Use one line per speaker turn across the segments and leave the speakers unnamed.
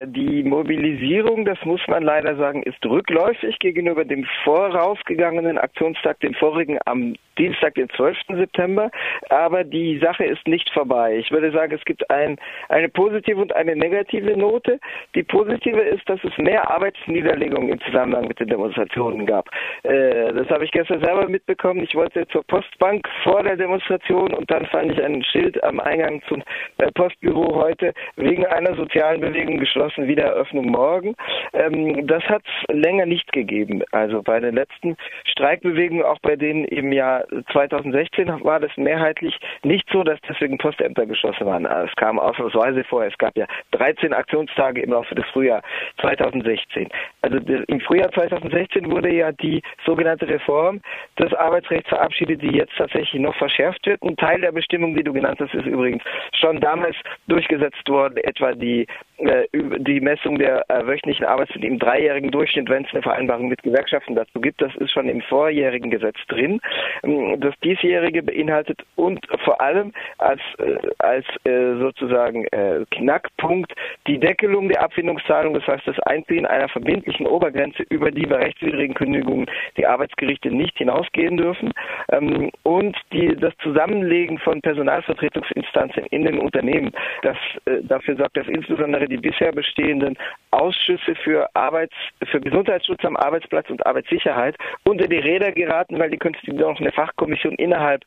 Die Mobilisierung, das muss man leider sagen, ist rückläufig gegenüber dem vorausgegangenen Aktionstag, dem vorigen am Dienstag, den 12. September. Aber die Sache ist nicht vorbei. Ich würde sagen, es gibt ein, eine positive und eine negative Note. Die positive ist, dass es mehr Arbeitsniederlegungen im Zusammenhang mit den Demonstrationen gab. Äh, das habe ich gestern selber mitbekommen. Ich wollte zur Postbank vor der Demonstration und dann fand ich ein Schild am Eingang zum äh, Postbüro heute wegen einer sozialen Bewegung geschlossen Wiedereröffnung morgen. Ähm, das hat es länger nicht gegeben. Also bei den letzten Streikbewegungen, auch bei denen im Jahr 2016 war das mehrheitlich nicht so, dass deswegen Postämter geschlossen waren. Es kam ausnahmsweise vor. Es gab ja 13 Aktionstage im Laufe des Frühjahrs 2016. Also im Frühjahr 2016 wurde ja die sogenannte Reform des Arbeitsrechts verabschiedet, die jetzt tatsächlich noch verschärft wird. Ein Teil der Bestimmung, die du genannt hast, ist übrigens schon damals durchgesetzt worden, etwa die die Messung der äh, wöchentlichen Arbeitszeit im dreijährigen Durchschnitt, wenn es eine Vereinbarung mit Gewerkschaften dazu gibt. Das ist schon im vorjährigen Gesetz drin. Ähm, das diesjährige beinhaltet und vor allem als, äh, als äh, sozusagen äh, Knackpunkt die Deckelung der Abfindungszahlung, das heißt das Einziehen einer verbindlichen Obergrenze, über die bei rechtswidrigen Kündigungen die Arbeitsgerichte nicht hinausgehen dürfen ähm, und die, das Zusammenlegen von Personalvertretungsinstanzen in den Unternehmen. Das, äh, dafür sorgt das insbesondere die bisher bestehenden Ausschüsse für Arbeits, für Gesundheitsschutz am Arbeitsplatz und Arbeitssicherheit unter die Räder geraten, weil die künftig noch eine Fachkommission innerhalb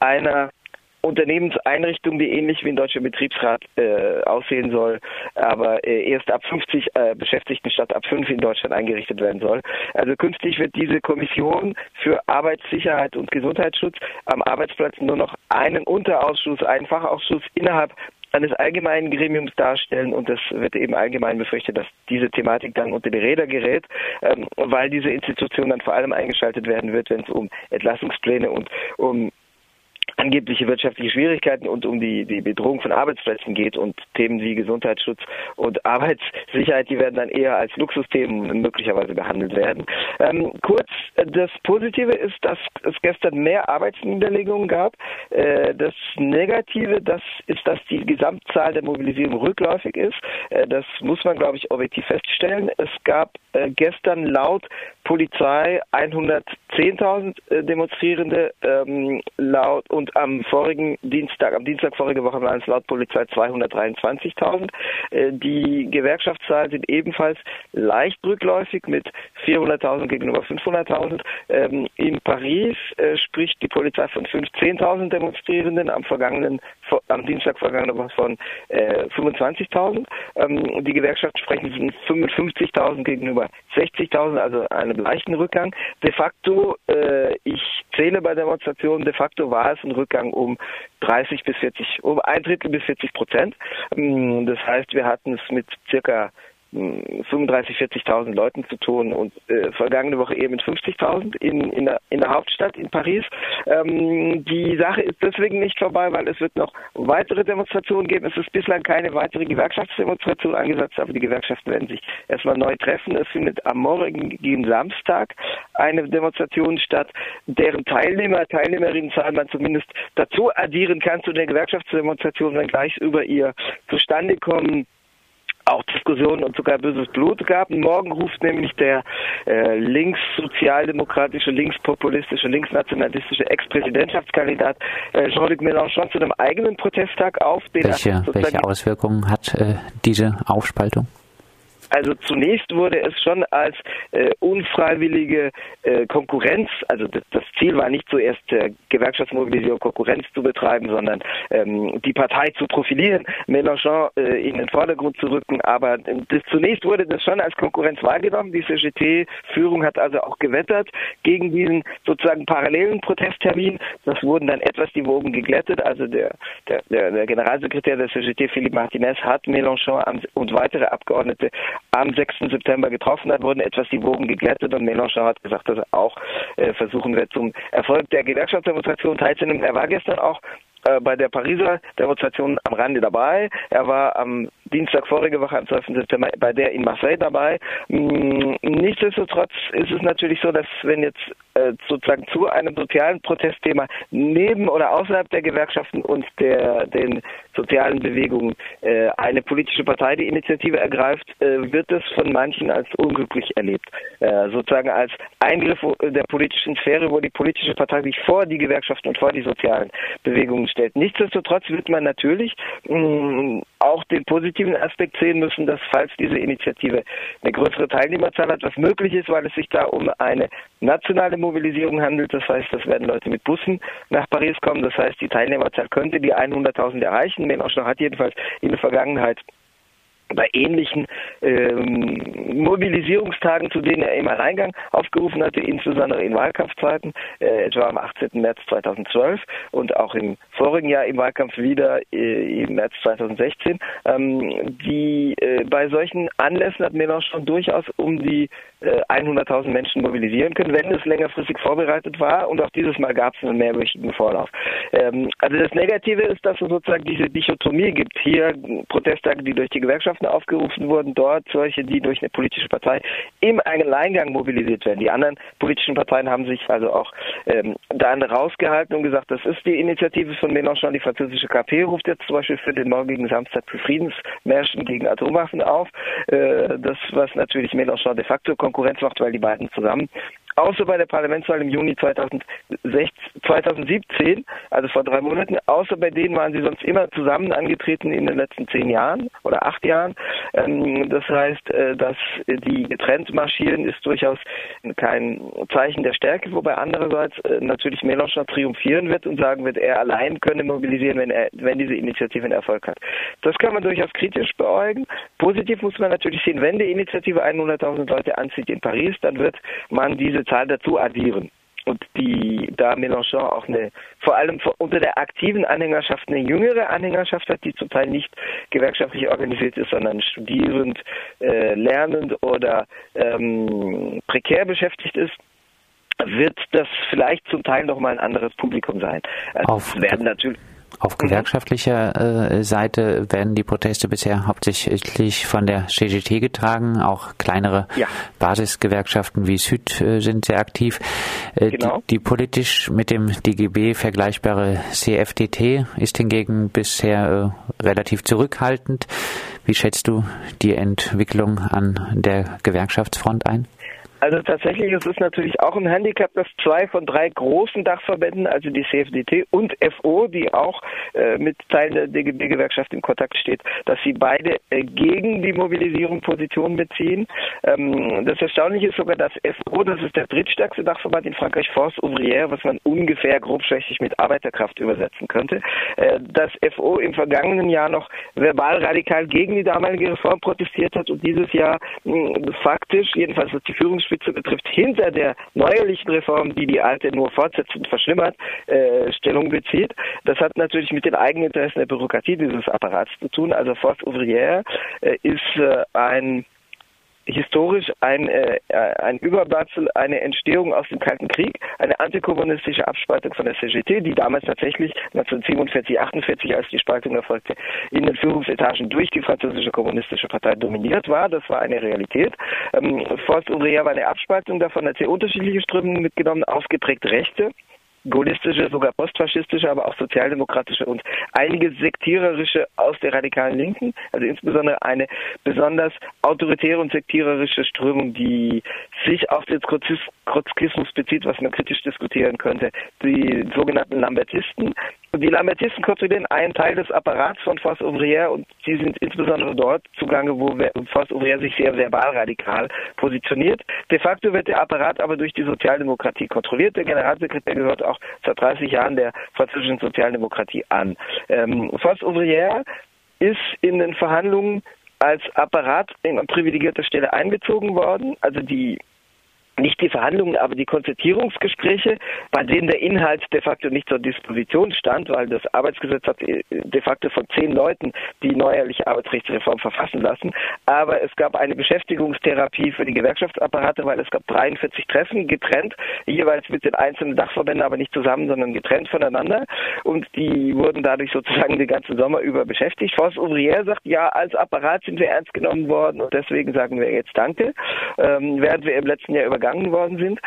einer Unternehmenseinrichtung, die ähnlich wie ein deutscher Betriebsrat äh, aussehen soll, aber äh, erst ab 50 äh, Beschäftigten statt ab 5 in Deutschland eingerichtet werden soll. Also künftig wird diese Kommission für Arbeitssicherheit und Gesundheitsschutz am Arbeitsplatz nur noch einen Unterausschuss, einen Fachausschuss innerhalb eines allgemeinen Gremiums darstellen und es wird eben allgemein befürchtet, dass diese Thematik dann unter die Räder gerät, ähm, weil diese Institution dann vor allem eingeschaltet werden wird, wenn es um Entlassungspläne und um angebliche wirtschaftliche Schwierigkeiten und um die, die Bedrohung von Arbeitsplätzen geht und Themen wie Gesundheitsschutz und Arbeitssicherheit, die werden dann eher als Luxusthemen möglicherweise behandelt werden. Ähm, kurz, das Positive ist, dass es gestern mehr Arbeitsniederlegungen gab. Äh, das Negative, das ist, dass die Gesamtzahl der Mobilisierung rückläufig ist. Äh, das muss man, glaube ich, objektiv feststellen. Es gab äh, gestern laut Polizei 110.000 äh, Demonstrierende ähm, laut und am vorigen Dienstag, am Dienstag vorige Woche waren es laut Polizei 223.000. Äh, die Gewerkschaftszahlen sind ebenfalls leicht rückläufig mit 400.000 gegenüber 500.000. Ähm, in Paris äh, spricht die Polizei von 15.000 Demonstrierenden, am vergangenen, am Dienstag vergangene Woche von äh, 25.000. Ähm, die Gewerkschaft sprechen von 55.000 gegenüber 60.000, also einem leichten Rückgang. De facto, äh, ich zähle bei Demonstrationen, de facto war es ein Rückgang um 30 bis 40, um ein Drittel bis 40 Prozent. Mm, das heißt, wir hatten es mit circa 35, 40.000 Leuten zu tun und äh, vergangene Woche eben mit 50.000 in, in, der, in der Hauptstadt in Paris. Ähm, die Sache ist deswegen nicht vorbei, weil es wird noch weitere Demonstrationen geben. Es ist bislang keine weitere Gewerkschaftsdemonstration angesetzt, aber die Gewerkschaften werden sich erstmal neu treffen. Es findet am morgigen Samstag eine Demonstration statt, deren Teilnehmer, Teilnehmerinnenzahl man zumindest dazu addieren kann zu der Gewerkschaftsdemonstration, wenn gleich über ihr zustande kommen auch Diskussionen und sogar böses Blut gab. Morgen ruft nämlich der äh, linkssozialdemokratische, linkspopulistische, linksnationalistische Ex-Präsidentschaftskandidat äh, Jean-Luc Mélenchon zu einem eigenen Protesttag auf.
welche, welche Auswirkungen hat äh, diese Aufspaltung?
Also zunächst wurde es schon als äh, unfreiwillige äh, Konkurrenz, also das, das, Ziel war nicht zuerst äh, Gewerkschaftsmobilisierung Konkurrenz zu betreiben, sondern ähm, die Partei zu profilieren, Mélenchon äh, in den Vordergrund zu rücken. Aber äh, das, zunächst wurde das schon als Konkurrenz wahrgenommen. Die CGT-Führung hat also auch gewettert gegen diesen sozusagen parallelen Protesttermin. Das wurden dann etwas die Wogen geglättet. Also der, der, der Generalsekretär der CGT, Philippe Martinez, hat Mélenchon und weitere Abgeordnete am 6. September getroffen hat, wurden etwas die Wogen geglättet und Mélenchon hat gesagt, dass er auch äh, versuchen wird, zum Erfolg der Gewerkschaftsdemonstration teilzunehmen. Er war gestern auch äh, bei der Pariser Demonstration am Rande dabei. Er war am Dienstag vorige Woche, am 12. September, bei der in Marseille dabei. Mm, nichtsdestotrotz ist es natürlich so, dass wenn jetzt äh, sozusagen zu einem sozialen Protestthema neben oder außerhalb der Gewerkschaften und der den sozialen Bewegungen äh, eine politische Partei die Initiative ergreift, wird es von manchen als unglücklich erlebt. Sozusagen als Eingriff der politischen Sphäre, wo die politische Partei sich vor die Gewerkschaften und vor die sozialen Bewegungen stellt. Nichtsdestotrotz wird man natürlich mh, mm, auch den positiven Aspekt sehen müssen, dass falls diese Initiative eine größere Teilnehmerzahl hat, was möglich ist, weil es sich da um eine nationale Mobilisierung handelt. Das heißt, das werden Leute mit Bussen nach Paris kommen. Das heißt, die Teilnehmerzahl könnte die 100.000 erreichen. Mélenchon hat jedenfalls in der Vergangenheit bei ähnlichen ähm, Mobilisierungstagen, zu denen er im Alleingang aufgerufen hatte, insbesondere in Wahlkampfzeiten, äh, etwa am 18. März 2012 und auch im vorigen Jahr im Wahlkampf wieder äh, im März 2016. Ähm, die äh, bei solchen Anlässen hat Mélenchon durchaus um die 100.000 Menschen mobilisieren können, wenn es längerfristig vorbereitet war und auch dieses Mal gab es einen mehrwöchigen Vorlauf. Ähm, also das Negative ist, dass es sozusagen diese Dichotomie gibt. Hier Protesttage, die durch die Gewerkschaften aufgerufen wurden, dort solche, die durch eine politische Partei im Alleingang mobilisiert werden. Die anderen politischen Parteien haben sich also auch ähm, dann rausgehalten und gesagt, das ist die Initiative von Mélenchon. Die französische KP ruft jetzt zum Beispiel für den morgigen Samstag zu Friedensmärschen gegen Atomwaffen auf. Äh, das, was natürlich Mélenchon de facto Konkurrenz macht, weil die beiden zusammen außer bei der Parlamentswahl im Juni 2017, also vor drei Monaten, außer bei denen waren sie sonst immer zusammen angetreten in den letzten zehn Jahren oder acht Jahren. Ähm, das heißt, äh, dass die getrennt marschieren ist durchaus kein Zeichen der Stärke, wobei andererseits äh, natürlich Mélenchon triumphieren wird und sagen wird, er allein könne mobilisieren, wenn er, wenn diese Initiative einen Erfolg hat. Das kann man durchaus kritisch beäugen. Positiv muss man natürlich sehen, wenn die Initiative 100.000 Leute anzieht in Paris, dann wird man diese Zahl dazu addieren. Und die, da Mélenchon auch eine, vor allem unter der aktiven Anhängerschaft eine jüngere Anhängerschaft hat, die zum Teil nicht gewerkschaftlich organisiert ist, sondern studierend, äh, lernend oder ähm, prekär beschäftigt ist, wird das vielleicht zum Teil noch mal ein anderes Publikum sein.
Also werden natürlich auf mhm. gewerkschaftlicher äh, Seite werden die Proteste bisher hauptsächlich von der CGT getragen. Auch kleinere ja. Basisgewerkschaften wie Süd äh, sind sehr aktiv. Äh, genau. die, die, politisch mit dem DGB vergleichbare CFDT ist hingegen bisher äh, relativ zurückhaltend. Wie schätzt du die Entwicklung an der Gewerkschaftsfront ein?
Also tatsächlich ist es natürlich auch ein Handicap, dass zwei von drei großen Dachverbänden, also die CFDT und FO, die auch äh, mit Teilen der DGB-Gewerkschaft in Kontakt steht, dass sie beide äh, gegen die Mobilisierung Positionen beziehen. Ähm, das Erstaunliche ist sogar, dass FO, das ist der drittstärkste Dachverband in Frankreich, Force Ouvrière, was man ungefähr grobschlächtig mit Arbeiterkraft übersetzen könnte, äh, dass FO im vergangenen Jahr noch verbal radikal gegen die damalige Reform protestiert hat und dieses Jahr mh, faktisch, jedenfalls was die Führungsspitze Spitze betrifft, hinter der neuerlichen Reform, die die alte nur fortsetzend verschlimmert, äh, Stellung bezieht. Das hat natürlich mit den Eigeninteressen der Bürokratie dieses Apparats zu tun. Also Force Ouvrière äh, ist äh, ein historisch ein, äh, ein Überbleibsel, eine Entstehung aus dem Kalten Krieg, eine antikommunistische Abspaltung von der CGT, die damals tatsächlich 1947, 48, als die Spaltung erfolgte, in den Führungsetagen durch die französische kommunistische Partei dominiert war. Das war eine Realität. Ähm, Forst Ouvrière war eine Abspaltung davon, hat sehr unterschiedliche Strömungen mitgenommen, ausgeprägt Rechte gaullistische, sogar postfaschistische, aber auch sozialdemokratische und einige sektiererische aus der radikalen Linken, also insbesondere eine besonders autoritäre und sektiererische Strömung, die sich auf den Trotzkismus bezieht, was man kritisch diskutieren könnte, die sogenannten Lambertisten, die Lambertisten kontrollieren einen Teil des Apparats von Force Ouvrière und sie sind insbesondere dort zugange, wo Force Ouvrière sich sehr verbal radikal positioniert. De facto wird der Apparat aber durch die Sozialdemokratie kontrolliert. Der Generalsekretär gehört auch seit 30 Jahren der französischen Sozialdemokratie an. Ähm, Force Ouvrière ist in den Verhandlungen als Apparat an privilegierter Stelle einbezogen worden. Also die nicht die Verhandlungen, aber die Konzertierungsgespräche, bei denen der Inhalt de facto nicht zur Disposition stand, weil das Arbeitsgesetz hat äh, de facto von zehn Leuten die neuerliche Arbeitsrechtsreform verfassen lassen. Aber es gab eine Beschäftigungstherapie für die Gewerkschaftsapparate, weil es gab 43 Treffen getrennt, jeweils mit den einzelnen Dachverbänden, aber nicht zusammen, sondern getrennt voneinander. Und die wurden dadurch sozusagen den ganzen Sommer über beschäftigt. Force Ouvrière sagt, ja, als Apparat sind wir ernst genommen worden und deswegen sagen wir jetzt Danke. Ähm, während wir im letzten Jahr über übergangen worden sind.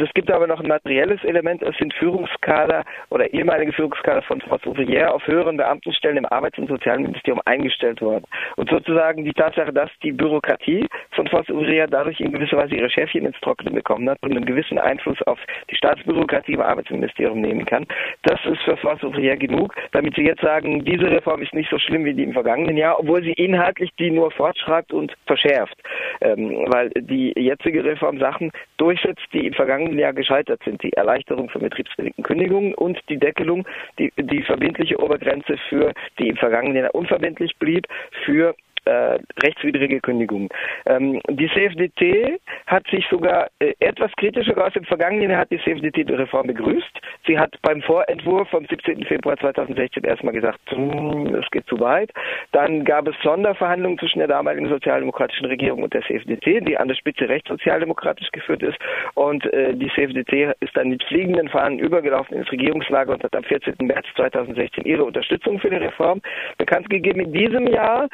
Es gibt aber noch ein materielles Element. Es sind Führungskader oder ehemalige Führungskader von Frau Ouvrière auf höheren Beamtenstellen im Arbeits- und Sozialministerium eingestellt worden. Und sozusagen die Tatsache, dass die Bürokratie von Frau Ouvrière dadurch in gewisser Weise ihre Chefin ins Trockene bekommen hat und einen gewissen Einfluss auf die Staatsbürokratie im Arbeitsministerium nehmen kann, das ist für Frau Ouvrière genug, damit sie jetzt sagen, diese Reform ist nicht so schlimm wie die im vergangenen Jahr, obwohl sie inhaltlich die nur fortschreibt und verschärft. Ähm, weil die jetzige Reform Sachen durchsetzt, die im vergangenen Jahr gescheitert sind. Die Erleichterung von betriebsbedingten Kündigungen und die Deckelung, die, die verbindliche Obergrenze für, die im vergangenen Jahr unverbindlich blieb, für äh, rechtswidrige Kündigung. Ähm, die CFDT hat sich sogar äh, etwas kritischer geäußert. Im vergangenen hat die CFDT die Reform begrüßt. Sie hat beim Vorentwurf vom 17. Februar 2016 erstmal gesagt, hm, es geht zu weit. Dann gab es Sonderverhandlungen zwischen der damaligen sozialdemokratischen Regierung und der CFDT, die an der Spitze rechtssozialdemokratisch geführt ist. Und äh, die CFDT ist dann mit fliegenden Fahnen übergelaufen ins Regierungslager und hat am 14. März 2016 ihre Unterstützung für die Reform bekannt gegeben. In diesem Jahr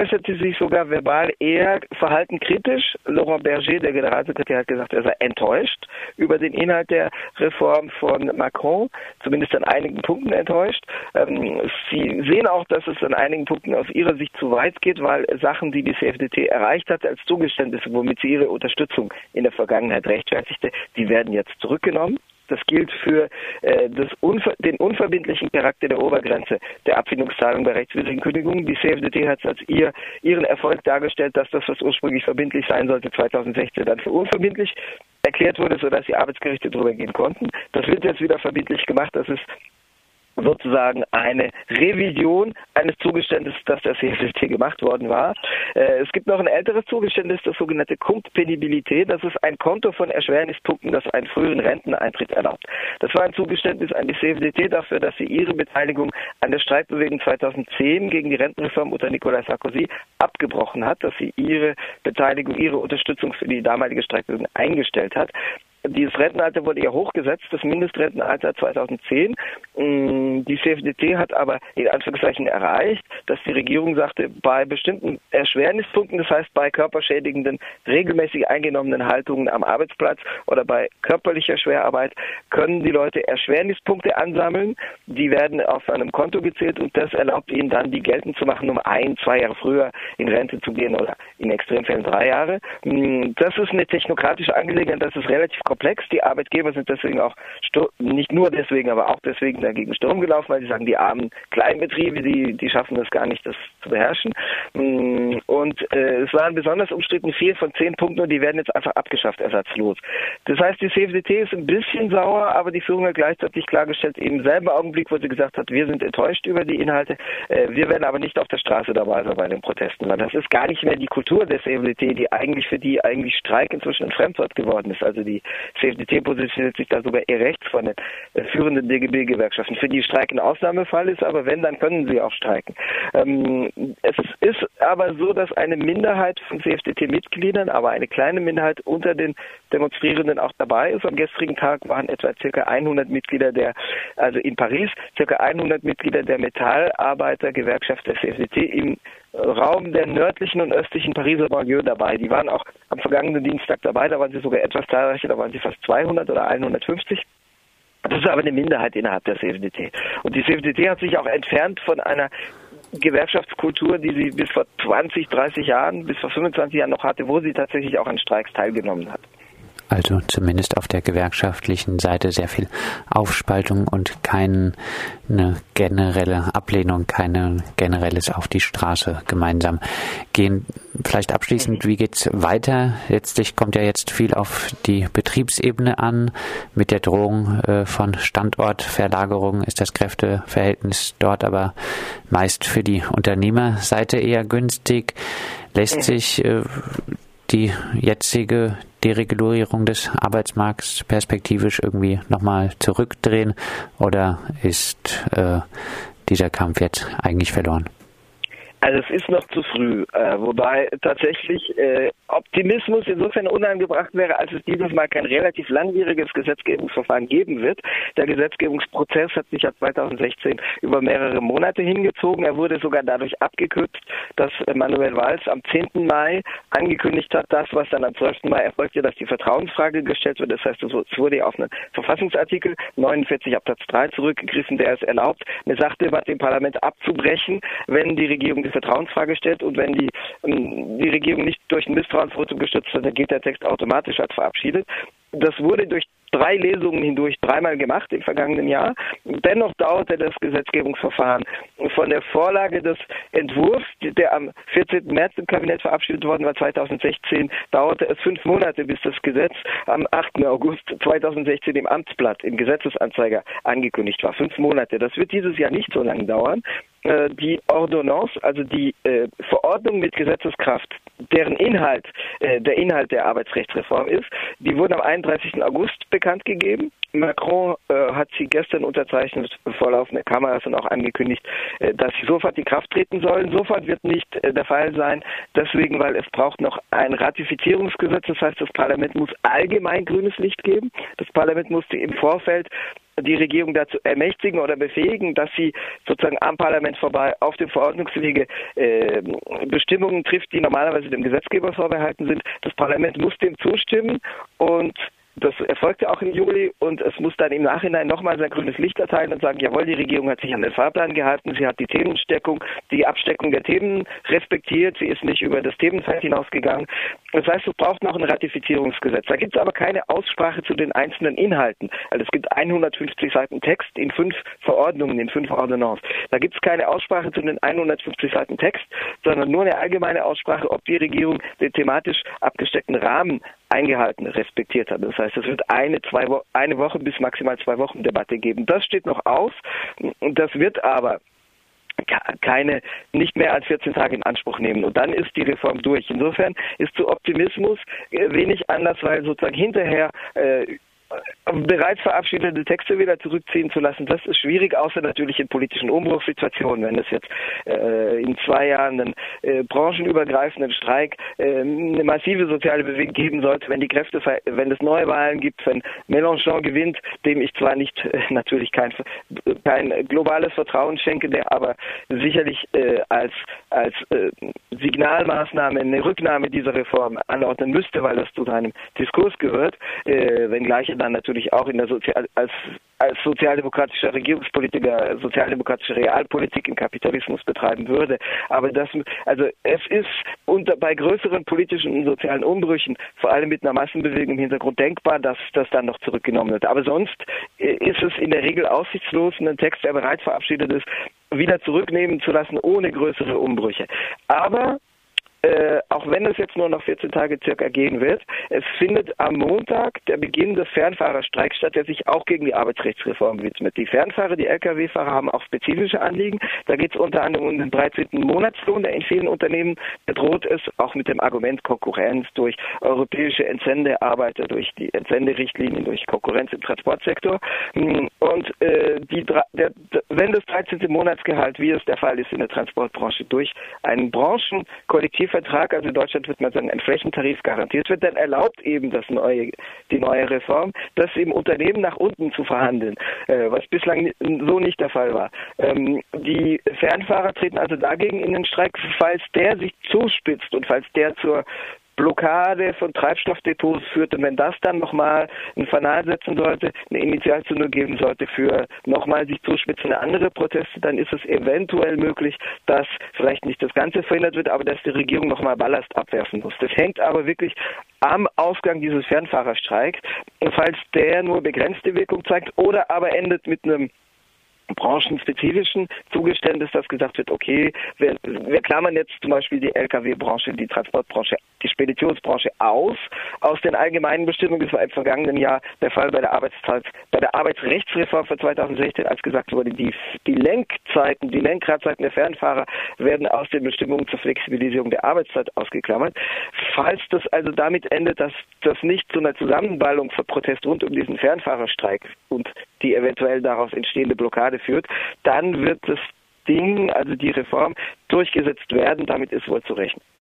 äußerte sich sogar verbal eher verhalten kritisch. Laurent Berger, der Generalsekretär, hat gesagt, er sei enttäuscht über den Inhalt der Reform von Macron, zumindest an einigen Punkten enttäuscht. Ähm, Sie sehen auch, dass es an einigen Punkten aus Ihrer Sicht zu weit geht, weil Sachen, die die CFDT erreicht hat als Zugeständnisse, womit sie ihre Unterstützung in der Vergangenheit rechtfertigte, die werden jetzt zurückgenommen. Das gilt für äh, unver den unverbindlichen Charakter der Obergrenze der Abfindungszahlung bei rechtswidrigen Kündigungen. Die CFDT hat als ihr, ihren Erfolg dargestellt, dass das, was ursprünglich verbindlich sein sollte, 2016 dann für unverbindlich erklärt wurde, sodass die Arbeitsgerichte darüber gehen konnten. Das wird jetzt wieder verbindlich gemacht. Das ist sozusagen eine Revision eines Zugeständnisses, das der CFST gemacht worden war. Äh, es gibt noch ein älteres Zugeständnis, das sogenannte Comptpenibilité. Das ist ein Konto von Erschwernispunkten, das einen früheren Renteneintritt erlaubt. Das war ein Zugeständnis an die CFDT dafür, dass sie ihre Beteiligung an der Streikbewegung 2010 gegen die Rentenreform unter Nicolas Sarkozy abgebrochen hat, dass sie ihre Beteiligung, ihre Unterstützung für die damalige Streikbewegung eingestellt hat. Dieses Rentenalter wurde ja hochgesetzt, das Mindestrentenalter 2010. Mm, die CFDT hat aber in Anführungszeichen erreicht, dass die Regierung sagte, bei bestimmten Erschwernispunkten, das heißt bei körperschädigenden, regelmäßig eingenommenen Haltungen am Arbeitsplatz oder bei körperlicher Schwerarbeit, können die Leute Erschwernispunkte ansammeln. Die werden auf einem Konto gezählt und das erlaubt ihnen dann, die geltend zu machen, um ein, zwei Jahre früher in Rente zu gehen oder in Extremfällen drei Jahre. Mm, das ist eine technokratische Angelegenheit, das ist relativ komplex. Die Arbeitgeber sind deswegen auch, nicht nur deswegen, aber auch deswegen dagegen Sturm gelaufen, weil sie sagen, die armen Kleinbetriebe, die, die schaffen das gar nicht, das zu beherrschen. Mm, und äh, es waren besonders umstritten vier von zehn Punkten und die werden jetzt einfach abgeschafft, ersatzlos. Das heißt, die CFDT ist ein bisschen sauer, aber die Führung hat gleichzeitig klargestellt, im selben Augenblick, wo sie gesagt hat, wir sind enttäuscht über die Inhalte, äh, wir werden aber nicht auf der Straße dabei sein bei den Protesten, weil das ist gar nicht mehr die Kultur der CFDT, die eigentlich für die eigentlich Streik inzwischen ein Fremdwort geworden ist. Also die CFDT positioniert sich da sogar eher rechts von den äh, führenden DGB-Gewerkschaften. Für die Streik ein Ausnahmefall ist, aber wenn, dann können sie auch streiken. Ähm, es ist aber so, dass eine Minderheit von CFDT-Mitgliedern, aber eine kleine Minderheit unter den Demonstrierenden auch dabei ist. Am gestrigen Tag waren etwa circa 100 Mitglieder der, also in Paris, circa 100 Mitglieder der Metallarbeitergewerkschaft der CFDT im Raum der nördlichen und östlichen Pariser Banlieue dabei. Die waren auch am vergangenen Dienstag dabei, da waren sie sogar etwas zahlreicher, da waren sie fast 200 oder 150. Das ist aber eine Minderheit innerhalb der CFDT. Und die CFDT hat sich auch entfernt von einer Gewerkschaftskultur, die sie bis vor 20, 30 Jahren, bis vor 25 Jahren noch hatte, wo sie tatsächlich auch an Streiks teilgenommen hat.
Also zumindest auf der gewerkschaftlichen Seite sehr viel Aufspaltung und keine generelle Ablehnung, keine generelles auf die Straße gemeinsam gehen. Vielleicht abschließend, wie geht's weiter? Letztlich kommt ja jetzt viel auf die Betriebsebene an. Mit der Drohung äh, von Standortverlagerung ist das Kräfteverhältnis dort aber meist für die Unternehmerseite eher günstig. Lässt sich äh, die jetzige Deregulierung des Arbeitsmarkts perspektivisch irgendwie nochmal zurückdrehen oder ist äh, dieser Kampf jetzt eigentlich verloren?
Also es ist noch zu früh, äh, wobei tatsächlich äh, Optimismus insofern unangebracht wäre, als es dieses Mal kein relativ langwieriges Gesetzgebungsverfahren geben wird. Der Gesetzgebungsprozess hat sich ja 2016 über mehrere Monate hingezogen. Er wurde sogar dadurch abgekürzt, dass Manuel Valls am 10. Mai angekündigt hat, das, was dann am 12. Mai erfolgte, dass die Vertrauensfrage gestellt wird. Das heißt, es wurde auf einen Verfassungsartikel 49 Absatz 3 zurückgegriffen, der es erlaubt, eine Sachdebatte im Parlament abzubrechen, wenn die Regierung Vertrauensfrage stellt und wenn die, ähm, die Regierung nicht durch ein Misstrauensvotum gestützt wird, dann geht der Text automatisch als verabschiedet. Das wurde durch drei Lesungen hindurch dreimal gemacht im vergangenen Jahr. Dennoch dauerte das Gesetzgebungsverfahren von der Vorlage des Entwurfs, der am 14. März im Kabinett verabschiedet worden war, 2016, dauerte es fünf Monate, bis das Gesetz am 8. August 2016 im Amtsblatt, im Gesetzesanzeiger angekündigt war. Fünf Monate. Das wird dieses Jahr nicht so lange dauern. Äh, die Ordonnance, also die äh, Verordnung mit Gesetzeskraft, deren Inhalt äh, der Inhalt der Arbeitsrechtsreform ist, die wurden am 31. August bekannt gegeben. Macron äh, hat sie gestern unterzeichnet vor laufender Kameras und auch angekündigt, äh, dass sie sofort in Kraft treten sollen. Sofort wird nicht äh, der Fall sein, deswegen, weil es braucht noch ein Ratifizierungsgesetz. Das heißt, das Parlament muss allgemein grünes Licht geben. Das Parlament musste im Vorfeld die Regierung dazu ermächtigen oder befähigen, dass sie sozusagen am Parlament vorbei auf dem Verordnungswege äh, Bestimmungen trifft, die normalerweise dem Gesetzgeber vorbehalten sind. Das Parlament muss dem zustimmen und das erfolgte auch im Juli und es muss dann im Nachhinein nochmal sein grünes Licht erteilen und sagen, jawohl, die Regierung hat sich an den Fahrplan gehalten, sie hat die Themensteckung, die Absteckung der Themen respektiert, sie ist nicht über das Themenfeld hinausgegangen. Das heißt, es braucht noch ein Ratifizierungsgesetz. Da gibt es aber keine Aussprache zu den einzelnen Inhalten. Also es gibt 150 Seiten Text in fünf Verordnungen, in fünf Ordonnances. Da gibt es keine Aussprache zu den 150 Seiten Text, sondern nur eine allgemeine Aussprache, ob die Regierung den thematisch abgesteckten Rahmen eingehalten, respektiert hat. Das heißt, es wird eine, zwei eine Woche bis maximal zwei Wochen Debatte geben. Das steht noch aus. Das wird aber keine, nicht mehr als 14 Tage in Anspruch nehmen. Und dann ist die Reform durch. Insofern ist zu Optimismus äh, wenig anders, weil sozusagen hinterher äh, bereits verabschiedete Texte wieder zurückziehen zu lassen, das ist schwierig, außer natürlich in politischen Umbruchssituationen, wenn es jetzt äh, in zwei Jahren einen äh, branchenübergreifenden Streik äh, eine massive soziale Bewegung geben sollte, wenn die Kräfte, wenn es Neuwahlen gibt, wenn Mélenchon gewinnt, dem ich zwar nicht äh, natürlich kein, kein globales Vertrauen schenke, der aber sicherlich äh, als, als äh, Signalmaßnahme eine Rücknahme dieser Reform anordnen müsste, weil das zu seinem Diskurs gehört, äh, wenngleich er dann natürlich auch in der Sozial als als sozialdemokratischer Regierungspolitiker sozialdemokratische Realpolitik im Kapitalismus betreiben würde. Aber das, also es ist unter, bei größeren politischen und sozialen Umbrüchen, vor allem mit einer Massenbewegung im Hintergrund denkbar, dass das dann noch zurückgenommen wird. Aber sonst äh, ist es in der Regel aussichtslos, einen Text, der bereits verabschiedet ist, wieder zurücknehmen zu lassen, ohne größere Umbrüche. Aber äh, auch wenn es jetzt nur noch 14 Tage circa gehen wird, es findet am Montag der Beginn des Fernfahrerstreiks statt, der sich auch gegen die Arbeitsrechtsreform widmet. Die Fernfahrer, die Lkw-Fahrer haben auch spezifische Anliegen. Da geht es unter anderem um den 13. Monatslohn, der in vielen Unternehmen bedroht ist, auch mit dem Argument Konkurrenz durch europäische Entsendearbeiter, durch die Entsenderichtlinien, durch Konkurrenz im Transportsektor. Hm, und äh, die, der, wenn das 13. Monatsgehalt, wie es der Fall ist in der Transportbranche, durch einen Branchenkollektiv Tarifvertrag, also in Deutschland würde man sagen, ein Flächentarif garantiert wird, dann erlaubt eben das neue, die neue Reform, das im Unternehmen nach unten zu verhandeln, äh, was bislang so nicht der Fall war. Ähm, die Fernfahrer treten also dagegen in den Streik, falls der sich zuspitzt und falls der zur Blockade von Treibstoffdepots führt. Und wenn das dann nochmal ein Fanal setzen sollte, eine Initialzündung geben sollte für nochmal sich zuspitzende andere Proteste, dann ist es eventuell möglich, dass vielleicht nicht das Ganze verhindert wird, aber dass die Regierung nochmal Ballast abwerfen muss. Das hängt aber wirklich am Ausgang dieses Fernfahrerstreiks. Falls der nur begrenzte Wirkung zeigt oder aber endet mit einem branchenspezifischen Zugeständnis, dass gesagt wird, okay, wir, wir klammern jetzt zum Beispiel die Lkw-Branche, die Transportbranche, die Speditionsbranche aus, aus den allgemeinen Bestimmungen. Das war im vergangenen Jahr der Fall bei der Arbeitszeit, bei der Arbeitsrechtsreform für 2016, als gesagt wurde, die, die Lenkzeiten, die Lenkradzeiten der Fernfahrer werden aus den Bestimmungen zur Flexibilisierung der Arbeitszeit ausgeklammert. Falls das also damit endet, dass das nicht zu einer Zusammenballung für Protest rund um diesen Fernfahrerstreik und die eventuell daraus entstehende Blockade führt, dann wird es Ding, also die Reform, durchgesetzt werden. Damit ist wohl zu rechnen.